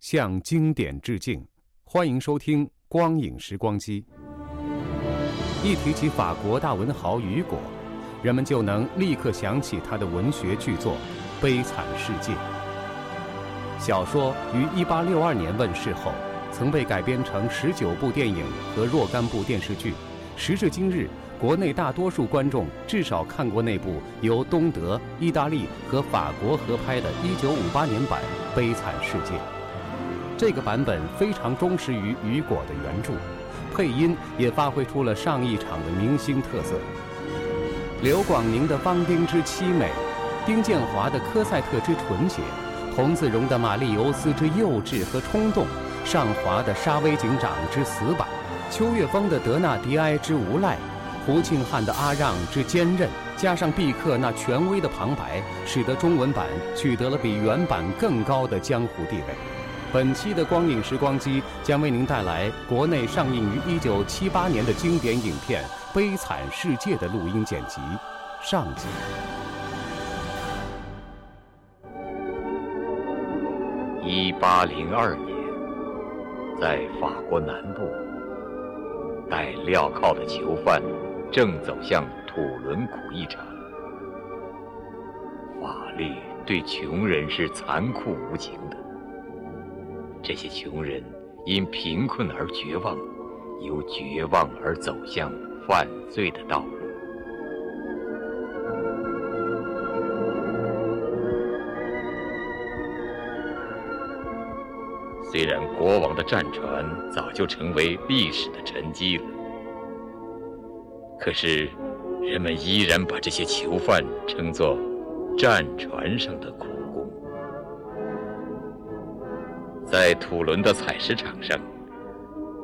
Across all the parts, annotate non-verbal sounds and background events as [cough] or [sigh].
向经典致敬。欢迎收听《光影时光机》。一提起法国大文豪雨果，人们就能立刻想起他的文学巨作《悲惨世界》。小说于1862年问世后，曾被改编成十九部电影和若干部电视剧。时至今日，国内大多数观众至少看过那部由东德、意大利和法国合拍的1958年版《悲惨世界》。这个版本非常忠实于雨果的原著，配音也发挥出了上一场的明星特色。刘广宁的汪丁之凄美，丁建华的科赛特之纯洁，童自荣的玛丽尤斯之幼稚和冲动，尚华的沙威警长之死板，邱岳峰的德纳迪埃之无赖，胡庆汉的阿让之坚韧，加上毕克那权威的旁白，使得中文版取得了比原版更高的江湖地位。本期的光影时光机将为您带来国内上映于1978年的经典影片《悲惨世界》的录音剪辑，上集。一八零二年，在法国南部，戴镣铐的囚犯正走向土伦苦役场。法律对穷人是残酷无情的。这些穷人因贫困而绝望，由绝望而走向犯罪的道路。虽然国王的战船早就成为历史的沉积了，可是人们依然把这些囚犯称作战船上的苦在土伦的采石场上，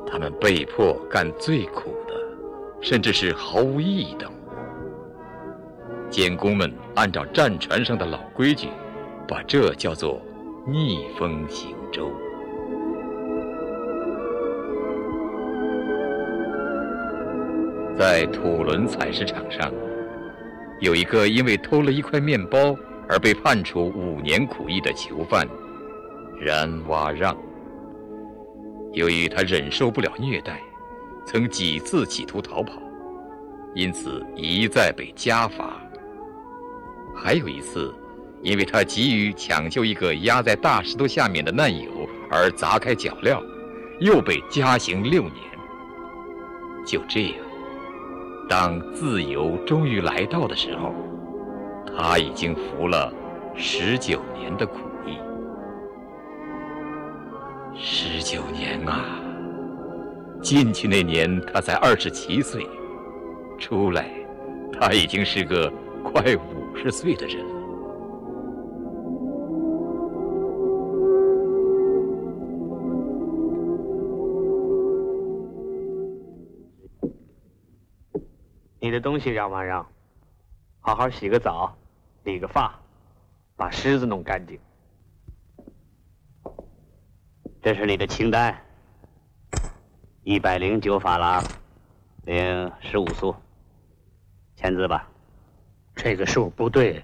他们被迫干最苦的，甚至是毫无意义的活。监工们按照战船上的老规矩，把这叫做逆风行舟。在土伦采石场上，有一个因为偷了一块面包而被判处五年苦役的囚犯。然瓦让，由于他忍受不了虐待，曾几次企图逃跑，因此一再被加罚。还有一次，因为他急于抢救一个压在大石头下面的难友而砸开脚镣，又被加刑六年。就这样，当自由终于来到的时候，他已经服了十九年的苦。十九年啊！进去那年他才二十七岁，出来他已经是个快五十岁的人了。你的东西让不让？好好洗个澡，理个发，把虱子弄干净。这是你的清单，一百零九法郎，零十五苏，签字吧。这个数不对，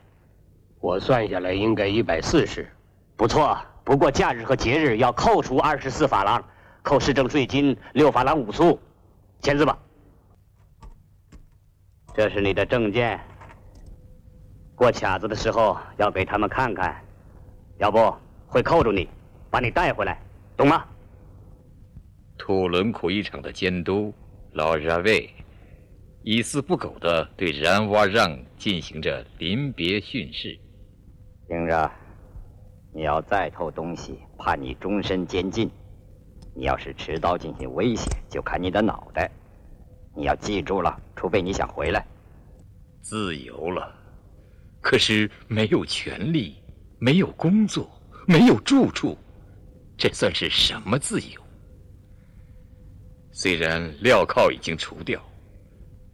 我算下来应该一百四十。不错，不过假日和节日要扣除二十四法郎，扣市政税金六法郎五苏，签字吧。这是你的证件，过卡子的时候要给他们看看，要不会扣住你，把你带回来。懂吗？土伦苦役场的监督老扎卫，一丝不苟地对然瓦让进行着临别训示。听着，你要再偷东西，判你终身监禁；你要是持刀进行威胁，就砍你的脑袋。你要记住了，除非你想回来。自由了，可是没有权利，没有工作，没有住处，这算是什么自由？虽然镣铐已经除掉，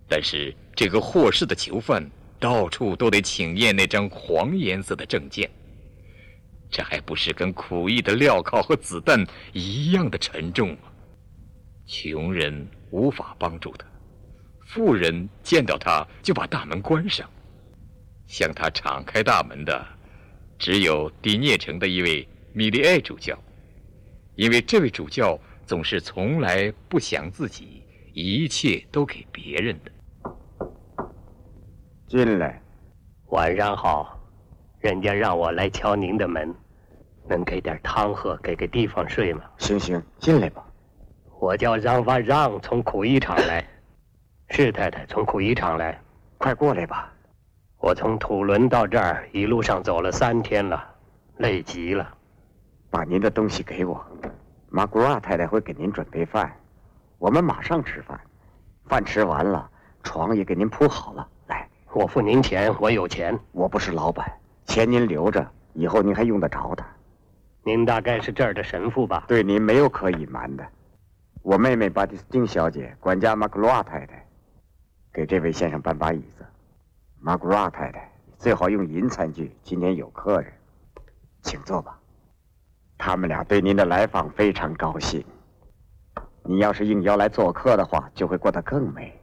但是这个获释的囚犯到处都得请验那张黄颜色的证件，这还不是跟苦役的镣铐和子弹一样的沉重吗？穷人无法帮助他，富人见到他就把大门关上，向他敞开大门的，只有第聂城的一位米利埃主教，因为这位主教。总是从来不想自己，一切都给别人的。进来，晚上好。人家让我来敲您的门，能给点汤喝，给个地方睡吗？行行，进来吧。我叫让发让，从苦役场来。[laughs] 是太太，从苦役场来。快过来吧。我从土伦到这儿，一路上走了三天了，累极了。把您的东西给我。马古拉太太会给您准备饭，我们马上吃饭。饭吃完了，床也给您铺好了。来，我付您钱，我有钱。我不是老板，钱您留着，以后您还用得着的。您大概是这儿的神父吧？对您没有可隐瞒的。我妹妹巴蒂斯汀小姐管家马古拉太太，给这位先生搬把椅子。马古拉太太最好用银餐具，今天有客人，请坐吧。他们俩对您的来访非常高兴。你要是应邀来做客的话，就会过得更美。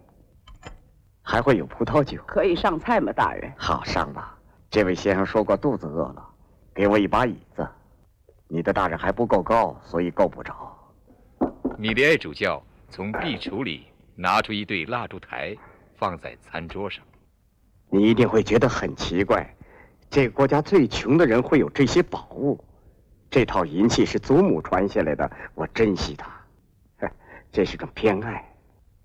还会有葡萄酒。可以上菜吗，大人？好上吧。这位先生说过肚子饿了，给我一把椅子。你的大人还不够高，所以够不着。米利埃主教从壁橱里拿出一对蜡烛台，放在餐桌上。你一定会觉得很奇怪，这个国家最穷的人会有这些宝物。这套银器是祖母传下来的，我珍惜它。这是种偏爱，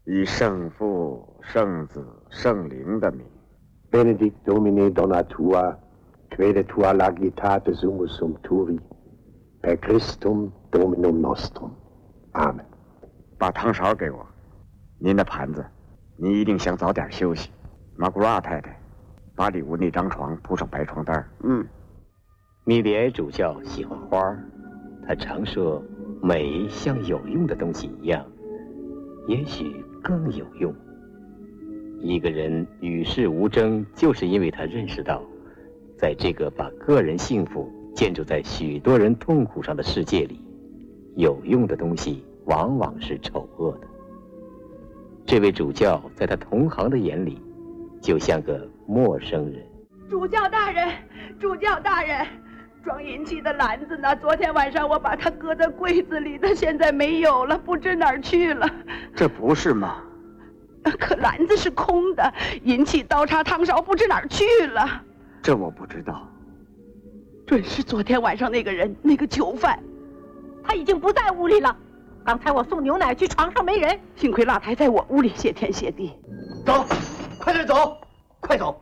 以圣父、圣子、圣灵的名。Benedict Domine Donatua, quae tua lagitate sumus sumturi. per Christum Dominum nostrum. Amen。把汤勺给我，您的盘子。你一定想早点休息。马古拉太太，把里屋那张床铺上白床单。嗯。米利埃主教喜欢花，他常说：“美像有用的东西一样，也许更有用。”一个人与世无争，就是因为他认识到，在这个把个人幸福建筑在许多人痛苦上的世界里，有用的东西往往是丑恶的。这位主教在他同行的眼里，就像个陌生人。主教大人，主教大人。装银器的篮子呢？昨天晚上我把它搁在柜子里，的现在没有了，不知哪儿去了。这不是吗？可篮子是空的，银器、刀叉、汤勺不知哪儿去了。这我不知道。准是昨天晚上那个人，那个囚犯，他已经不在屋里了。刚才我送牛奶去，床上没人。幸亏蜡台在我屋里，谢天谢地。走，快点走，快走。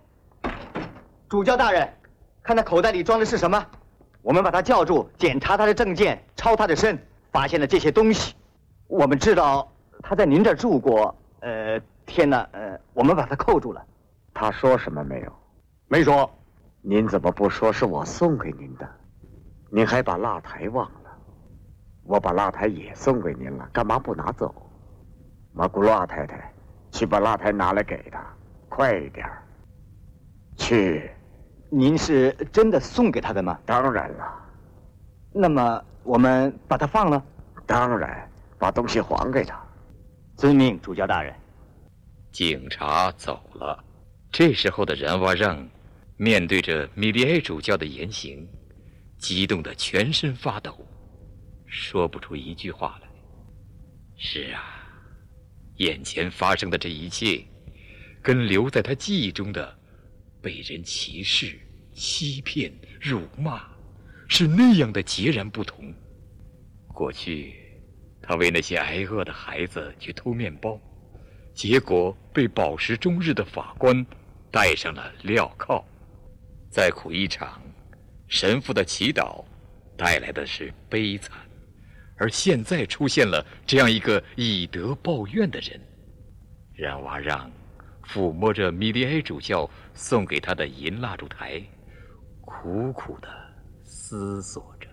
主教大人，看他口袋里装的是什么？我们把他叫住，检查他的证件，抄他的身，发现了这些东西。我们知道他在您这儿住过。呃，天哪，呃，我们把他扣住了。他说什么没有？没说。您怎么不说是我送给您的？您还把蜡台忘了？我把蜡台也送给您了，干嘛不拿走？马古拉太太，去把蜡台拿来给他，快一点去。您是真的送给他的吗？当然了。那么我们把他放了？当然，把东西还给他。遵命，主教大人。警察走了。这时候的然瓦让，面对着米利埃主教的言行，激动的全身发抖，说不出一句话来。是啊，眼前发生的这一切，跟留在他记忆中的。被人歧视、欺骗、辱骂，是那样的截然不同。过去，他为那些挨饿的孩子去偷面包，结果被饱食终日的法官戴上了镣铐。再苦一场，神父的祈祷带来的是悲惨，而现在出现了这样一个以德报怨的人。冉瓦让抚摸着米利埃主教送给他的银蜡烛台，苦苦的思索着，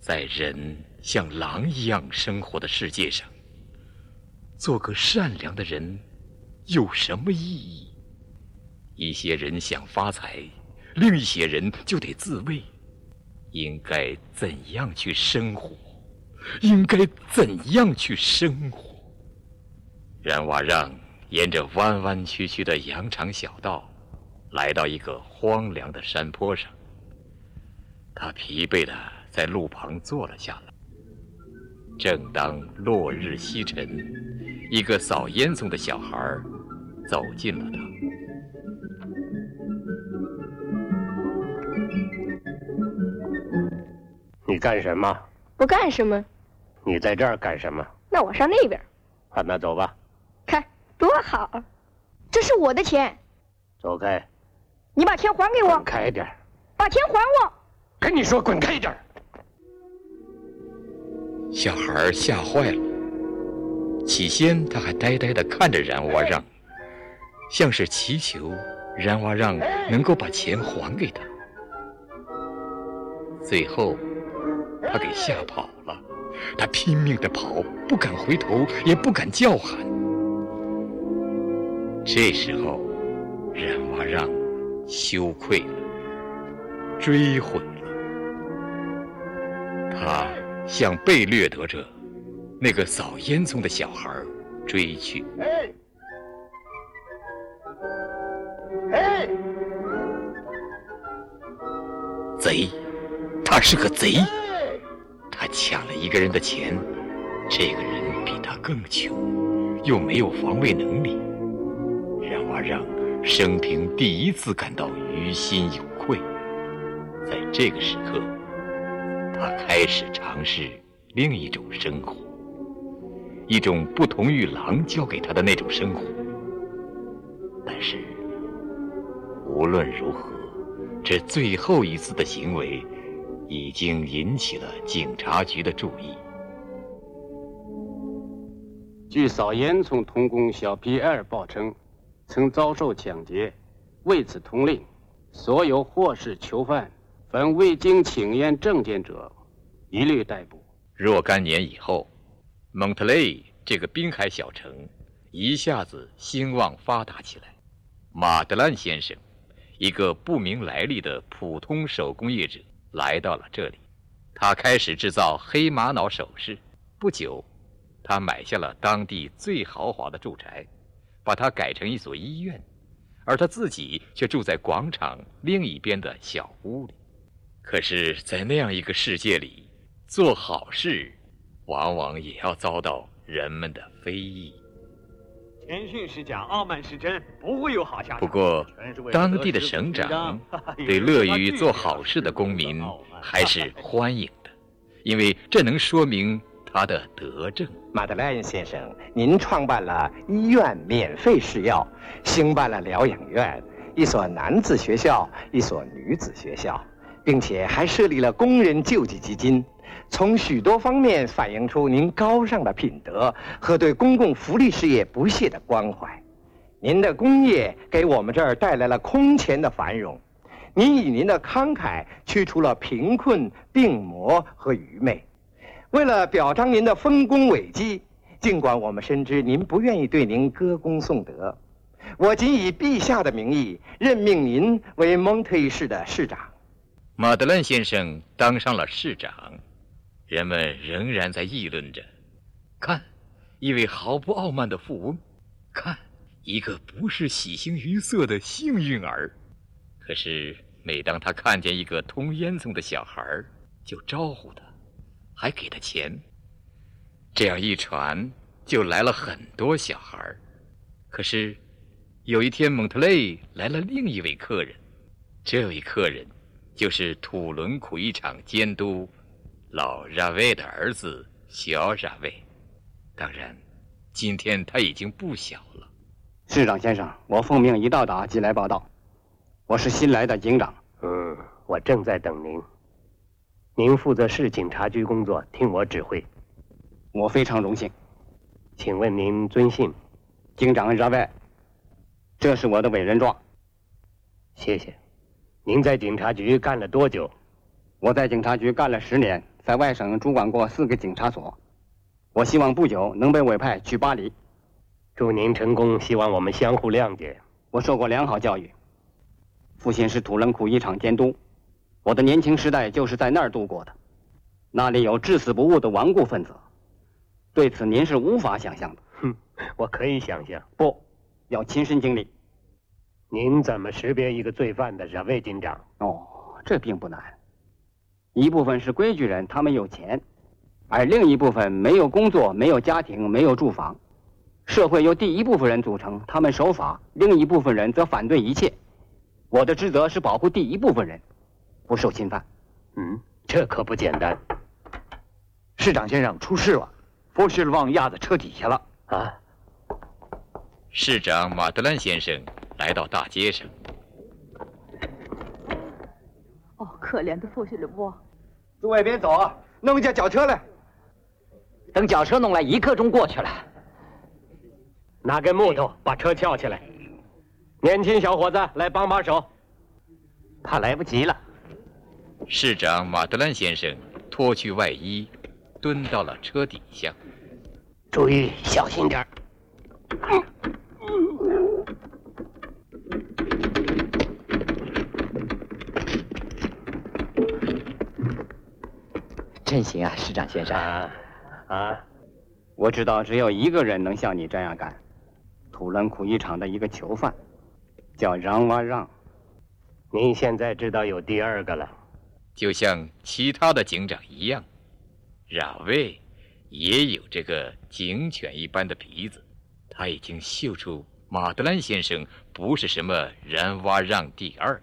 在人像狼一样生活的世界上，做个善良的人有什么意义？一些人想发财。另一些人就得自卫，应该怎样去生活？应该怎样去生活？冉瓦让沿着弯弯曲曲的羊肠小道，来到一个荒凉的山坡上。他疲惫的在路旁坐了下来。正当落日西沉，一个扫烟囱的小孩走进了他。你干什么？不干什么。你在这儿干什么？那我上那边。好，那走吧。看多好，这是我的钱。走开！你把钱还给我。滚开点！把钱还我！跟你说，滚开一点！小孩吓坏了。起先他还呆呆的看着冉娃让，像是祈求冉娃让能够把钱还给他。最后。他给吓跑了，他拼命的跑，不敢回头，也不敢叫喊。这时候，冉瓦让羞愧了，追悔了。他向被掠夺者那个扫烟囱的小孩追去。哎，哎，贼，他是个贼。他抢了一个人的钱，这个人比他更穷，又没有防卫能力。让生平第一次感到于心有愧。在这个时刻，他开始尝试另一种生活，一种不同于狼教给他的那种生活。但是，无论如何，这最后一次的行为。已经引起了警察局的注意。据扫烟囱童工小皮埃尔报称，曾遭受抢劫，为此通令，所有获释囚犯，凡未经请验证件者，一律逮捕。若干年以后，蒙特雷这个滨海小城一下子兴旺发达起来。马德兰先生，一个不明来历的普通手工业者。来到了这里，他开始制造黑玛瑙首饰。不久，他买下了当地最豪华的住宅，把它改成一所医院，而他自己却住在广场另一边的小屋里。可是，在那样一个世界里，做好事往往也要遭到人们的非议。谦逊是假，傲慢是真，不会有好下场。不过，当地的省长 [laughs] 对乐于做好事的公民还是 [laughs] 欢迎的，因为这能说明他的德政。马德莱恩先生，您创办了医院免费试药，兴办了疗养院，一所男子学校，一所女子学校，并且还设立了工人救济基金。从许多方面反映出您高尚的品德和对公共福利事业不懈的关怀。您的工业给我们这儿带来了空前的繁荣。您以您的慷慨驱除了贫困、病魔和愚昧。为了表彰您的丰功伟绩，尽管我们深知您不愿意对您歌功颂德，我仅以陛下的名义任命您为蒙特利市的市长。马德兰先生当上了市长。人们仍然在议论着：看，一位毫不傲慢的富翁；看，一个不是喜形于色的幸运儿。可是，每当他看见一个通烟囱的小孩，就招呼他，还给他钱。这样一传，就来了很多小孩。可是，有一天，蒙特雷来了另一位客人。这位客人，就是土伦苦役场监督。老拉维的儿子小冉卫，当然，今天他已经不小了。市长先生，我奉命一到达即来报道。我是新来的警长。嗯，我正在等您。您负责市警察局工作，听我指挥。我非常荣幸。请问您尊姓？警长冉卫。这是我的委任状。谢谢。您在警察局干了多久？我在警察局干了十年，在外省主管过四个警察所。我希望不久能被委派去巴黎。祝您成功，希望我们相互谅解。我受过良好教育，父亲是土伦苦一场监督，我的年轻时代就是在那儿度过的。那里有至死不悟的顽固分子，对此您是无法想象的。哼，我可以想象。不，要亲身经历。您怎么识别一个罪犯的，冉卫警长？哦，这并不难。一部分是规矩人，他们有钱；而另一部分没有工作，没有家庭，没有住房。社会由第一部分人组成，他们守法；另一部分人则反对一切。我的职责是保护第一部分人，不受侵犯。嗯，这可不简单。市长先生出事了，佛士旺压在车底下了。啊！市长马德兰先生来到大街上。哦，可怜的佛士旺！诸位别走啊，弄一架脚车来。等脚车弄来，一刻钟过去了。拿根木头把车撬起来，年轻小伙子来帮把手。怕来不及了。市长马德兰先生脱去外衣，蹲到了车底下。注意，小心点儿真行啊，市长先生。啊，啊，我知道只有一个人能像你这样干。土伦苦役场的一个囚犯，叫让瓦让。您现在知道有第二个了，就像其他的警长一样，冉卫也有这个警犬一般的鼻子。他已经嗅出马德兰先生不是什么然哇让第二，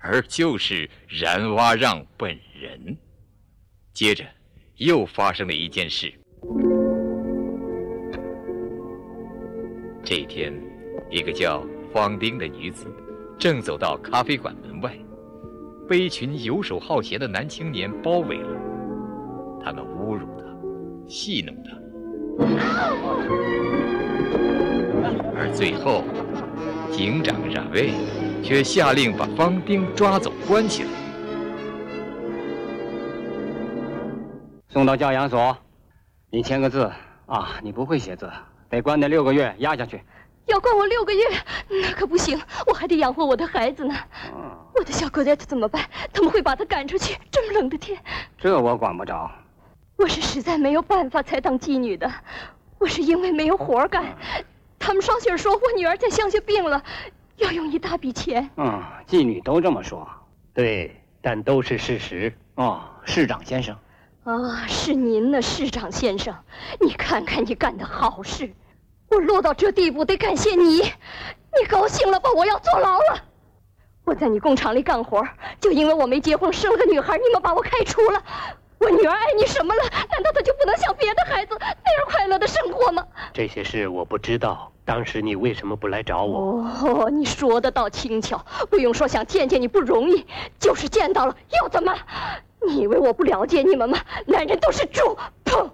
而就是然哇让本人。接着，又发生了一件事。这一天，一个叫方丁的女子正走到咖啡馆门外，被一群游手好闲的男青年包围了。他们侮辱他，戏弄他，而最后，警长冉卫却下令把方丁抓走，关起来，送到教养所。你签个字啊，你不会写字。得关那六个月，压下去。要关我六个月，那可不行，我还得养活我的孩子呢。我的小格莱特怎么办？他们会把他赶出去。这么冷的天，这我管不着。我是实在没有办法才当妓女的，我是因为没有活干。他们捎信说我女儿在乡下病了，要用一大笔钱。嗯，妓女都这么说。对，但都是事实。哦，市长先生。啊，是您呢，市长先生，你看看你干的好事。我落到这地步得感谢你，你高兴了吧？我要坐牢了。我在你工厂里干活，就因为我没结婚生了个女孩，你们把我开除了。我女儿爱你什么了？难道她就不能像别的孩子那样快乐的生活吗？这些事我不知道。当时你为什么不来找我？哦，你说的倒轻巧。不用说，想见见你不容易，就是见到了又怎么？你以为我不了解你们吗？男人都是猪！砰！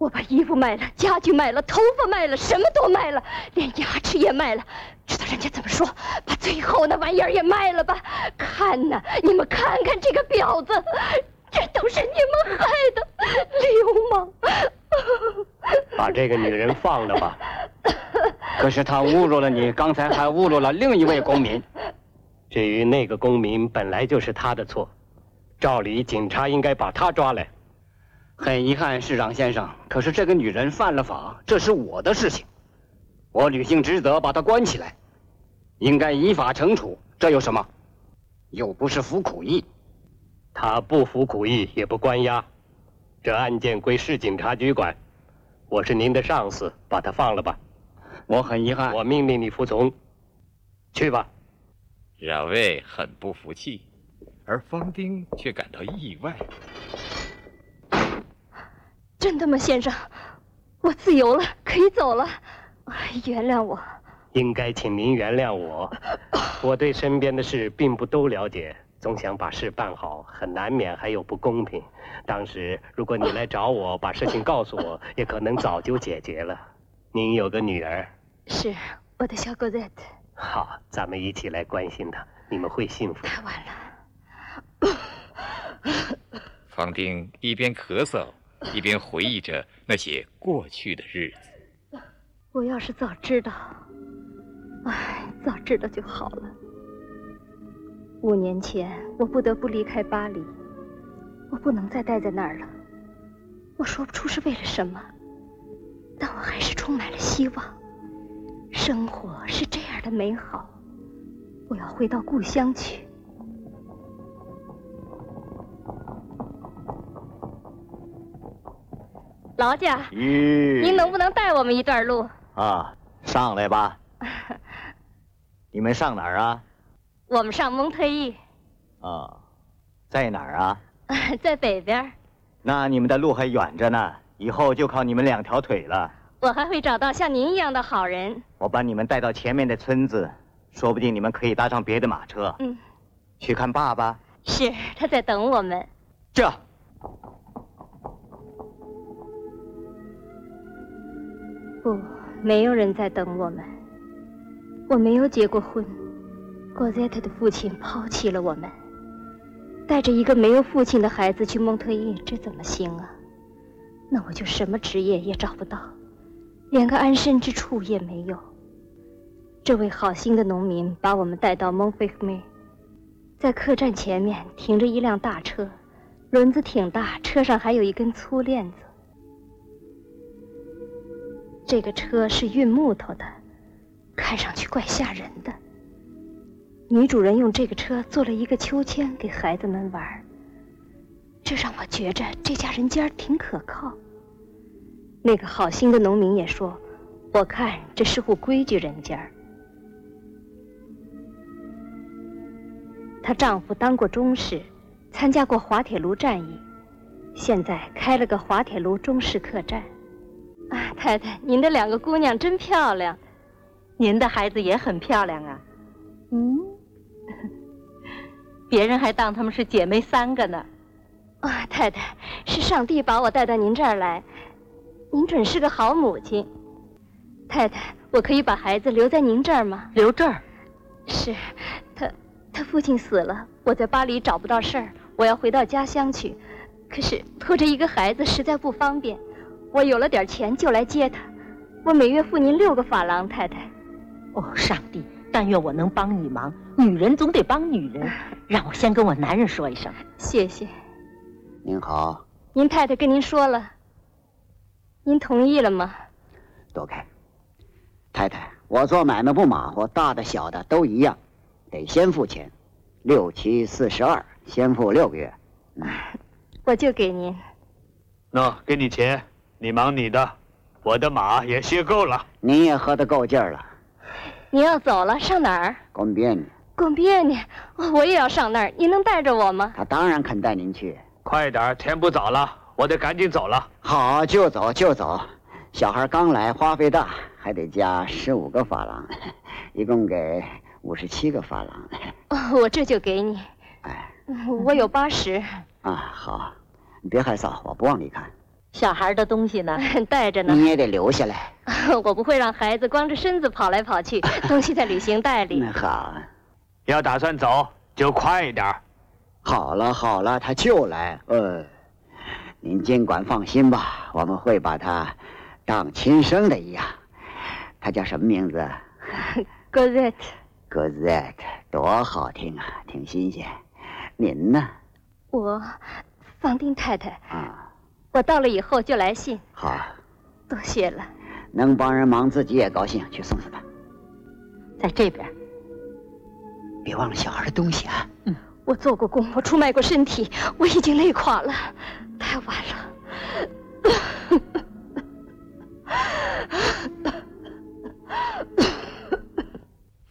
我把衣服卖了，家具卖了，头发卖了，什么都卖了，连牙齿也卖了。知道人家怎么说？把最后那玩意儿也卖了吧。看呐，你们看看这个婊子，这都是你们害的，流氓！[laughs] 把这个女人放了吧。可是她侮辱了你，刚才还侮辱了另一位公民。至于那个公民，本来就是他的错，照理警察应该把他抓来。很遗憾，市长先生，可是这个女人犯了法，这是我的事情，我履行职责，把她关起来，应该依法惩处。这有什么？又不是服苦役。她不服苦役，也不关押，这案件归市警察局管。我是您的上司，把她放了吧。我很遗憾，我命令你服从。去吧。冉卫很不服气，而方丁却感到意外。真的吗，先生？我自由了，可以走了。原谅我。应该请您原谅我。我对身边的事并不都了解，总想把事办好，很难免还有不公平。当时如果你来找我，把事情告诉我，也可能早就解决了。您有个女儿，是我的小狗 Z。好，咱们一起来关心她，你们会幸福。太晚了。方丁一边咳嗽，一边回忆着那些过去的日子。我要是早知道。唉，早知道就好了。五年前，我不得不离开巴黎，我不能再待在那儿了。我说不出是为了什么，但我还是充满了希望。生活是这样的美好，我要回到故乡去。劳驾，您能不能带我们一段路？啊，上来吧。[laughs] 你们上哪儿啊？我们上蒙特伊。啊，在哪儿啊？[laughs] 在北边。那你们的路还远着呢，以后就靠你们两条腿了。我还会找到像您一样的好人。我把你们带到前面的村子，说不定你们可以搭上别的马车。嗯。去看爸爸。是，他在等我们。这。不，没有人在等我们。我没有结过婚，郭塞特的父亲抛弃了我们，带着一个没有父亲的孩子去蒙特伊，这怎么行啊？那我就什么职业也找不到，连个安身之处也没有。这位好心的农民把我们带到蒙菲梅，在客栈前面停着一辆大车，轮子挺大，车上还有一根粗链子。这个车是运木头的。看上去怪吓人的。女主人用这个车做了一个秋千给孩子们玩，这让我觉着这家人家挺可靠。那个好心的农民也说：“我看这是户规矩人家。”她丈夫当过中士，参加过滑铁卢战役，现在开了个滑铁卢中式客栈。啊，太太，您的两个姑娘真漂亮。您的孩子也很漂亮啊，嗯，[laughs] 别人还当他们是姐妹三个呢。啊，太太，是上帝把我带到您这儿来，您准是个好母亲。太太，我可以把孩子留在您这儿吗？留这儿？是，他他父亲死了，我在巴黎找不到事儿，我要回到家乡去。可是拖着一个孩子实在不方便，我有了点钱就来接他。我每月付您六个法郎，太太。哦，上帝！但愿我能帮你忙。女人总得帮女人。[laughs] 让我先跟我男人说一声，谢谢。您好，您太太跟您说了，您同意了吗？躲开，太太，我做买卖不马虎，大的小的都一样，得先付钱，六七四十二，先付六个月。[laughs] 我就给您。那，给你钱，你忙你的，我的马也歇够了。你也喝得够劲儿了。你要走了，上哪儿？贡别尼。贡别你，我也要上那儿。您能带着我吗？他当然肯带您去。快点，天不早了，我得赶紧走了。好，就走就走。小孩刚来，花费大，还得加十五个法郎，一共给五十七个法郎。哦，我这就给你。哎，我有八十。啊，好，你别害臊，我不往里看。小孩的东西呢？[laughs] 带着呢。你也得留下来。[laughs] 我不会让孩子光着身子跑来跑去，[laughs] 东西在旅行袋里。那好，要打算走就快一点。好了好了，他就来。呃，您尽管放心吧，我们会把他当亲生的一样。他叫什么名字 g o z e t g o z e t 多好听啊，挺新鲜。您呢？我，方丁太太。啊。我到了以后就来信。好，多谢了。能帮人忙，自己也高兴。去送送他，在这边。别忘了小孩的东西啊。嗯，我做过工，我出卖过身体，我已经累垮了，太晚了。[laughs]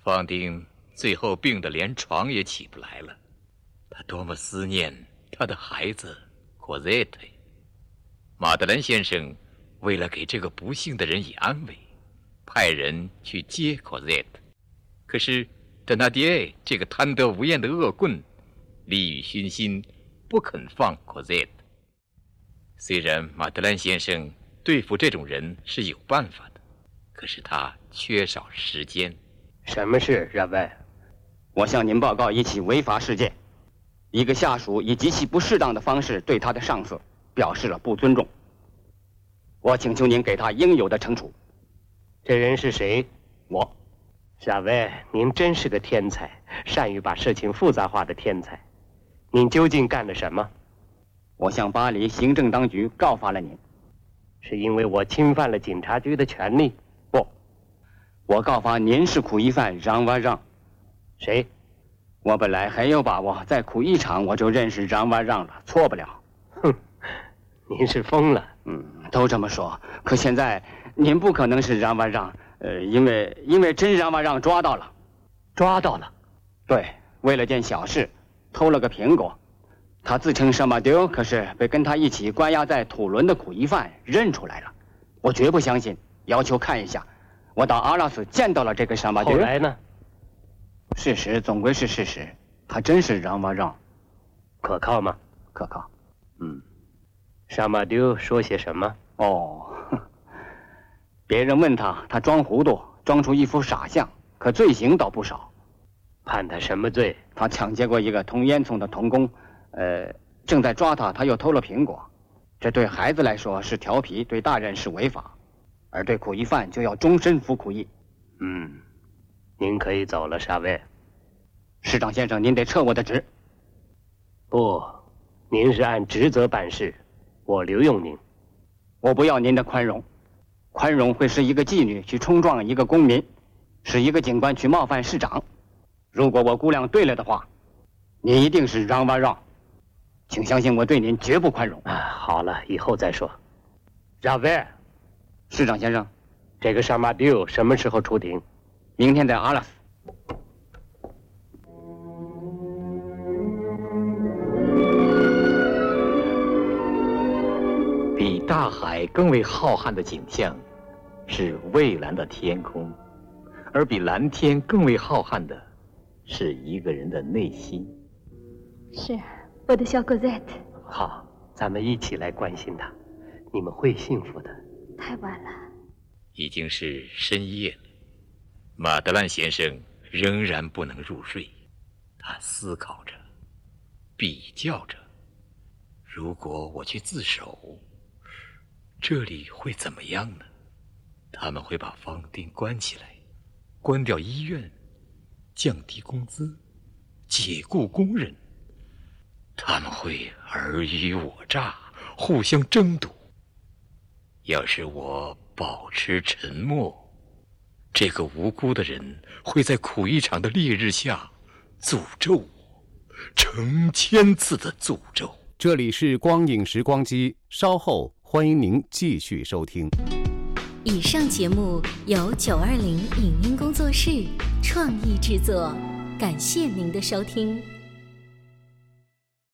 方丁最后病得连床也起不来了，他多么思念他的孩子，果泽特。马德兰先生为了给这个不幸的人以安慰，派人去接 Cosette。可是德纳迪埃这个贪得无厌的恶棍，利欲熏心，不肯放 Cosette。虽然马德兰先生对付这种人是有办法的，可是他缺少时间。什么事，热文？我向您报告一起违法事件。一个下属以极其不适当的方式对他的上司表示了不尊重。我请求您给他应有的惩处。这人是谁？我。夏威，您真是个天才，善于把事情复杂化的天才。您究竟干了什么？我向巴黎行政当局告发了您，是因为我侵犯了警察局的权利？不，我告发您是苦役犯让瓦让。谁？我本来很有把握，在苦役场我就认识让瓦让了，错不了。哼，您是疯了。嗯，都这么说。可现在您不可能是让瓦让。呃，因为因为真让瓦让抓到了，抓到了，对，为了件小事，偷了个苹果，他自称什么丢，可是被跟他一起关押在土伦的苦役犯认出来了，我绝不相信，要求看一下，我到阿拉斯见到了这个什么丢。后来呢？事实总归是事实，他真是让瓦让，可靠吗？可靠。嗯，沙马丢说些什么？哦。别人问他，他装糊涂，装出一副傻相，可罪行倒不少。判他什么罪？他抢劫过一个通烟囱的童工，呃，正在抓他，他又偷了苹果。这对孩子来说是调皮，对大人是违法，而对苦役犯就要终身服苦役。嗯，您可以走了，沙威。市长先生，您得撤我的职。不，您是按职责办事，我留用您。我不要您的宽容。宽容会是一个妓女去冲撞一个公民，使一个警官去冒犯市长。如果我估量对了的话，你一定是让吧让，请相信我对您绝不宽容。啊，好了，以后再说。让威，市长先生，这个沙马丢什么时候出庭？明天在阿拉斯。比大海更为浩瀚的景象，是蔚蓝的天空；而比蓝天更为浩瀚的，是一个人的内心。是，我的小狗 Z。好，咱们一起来关心他，你们会幸福的。太晚了，已经是深夜了。马德兰先生仍然不能入睡，他思考着，比较着，如果我去自首。这里会怎么样呢？他们会把房店关起来，关掉医院，降低工资，解雇工人。他们会尔虞我诈，互相争夺。要是我保持沉默，这个无辜的人会在苦一场的烈日下诅咒我，成千次的诅咒。这里是光影时光机，稍后。欢迎您继续收听。以上节目由九二零影音工作室创意制作，感谢您的收听。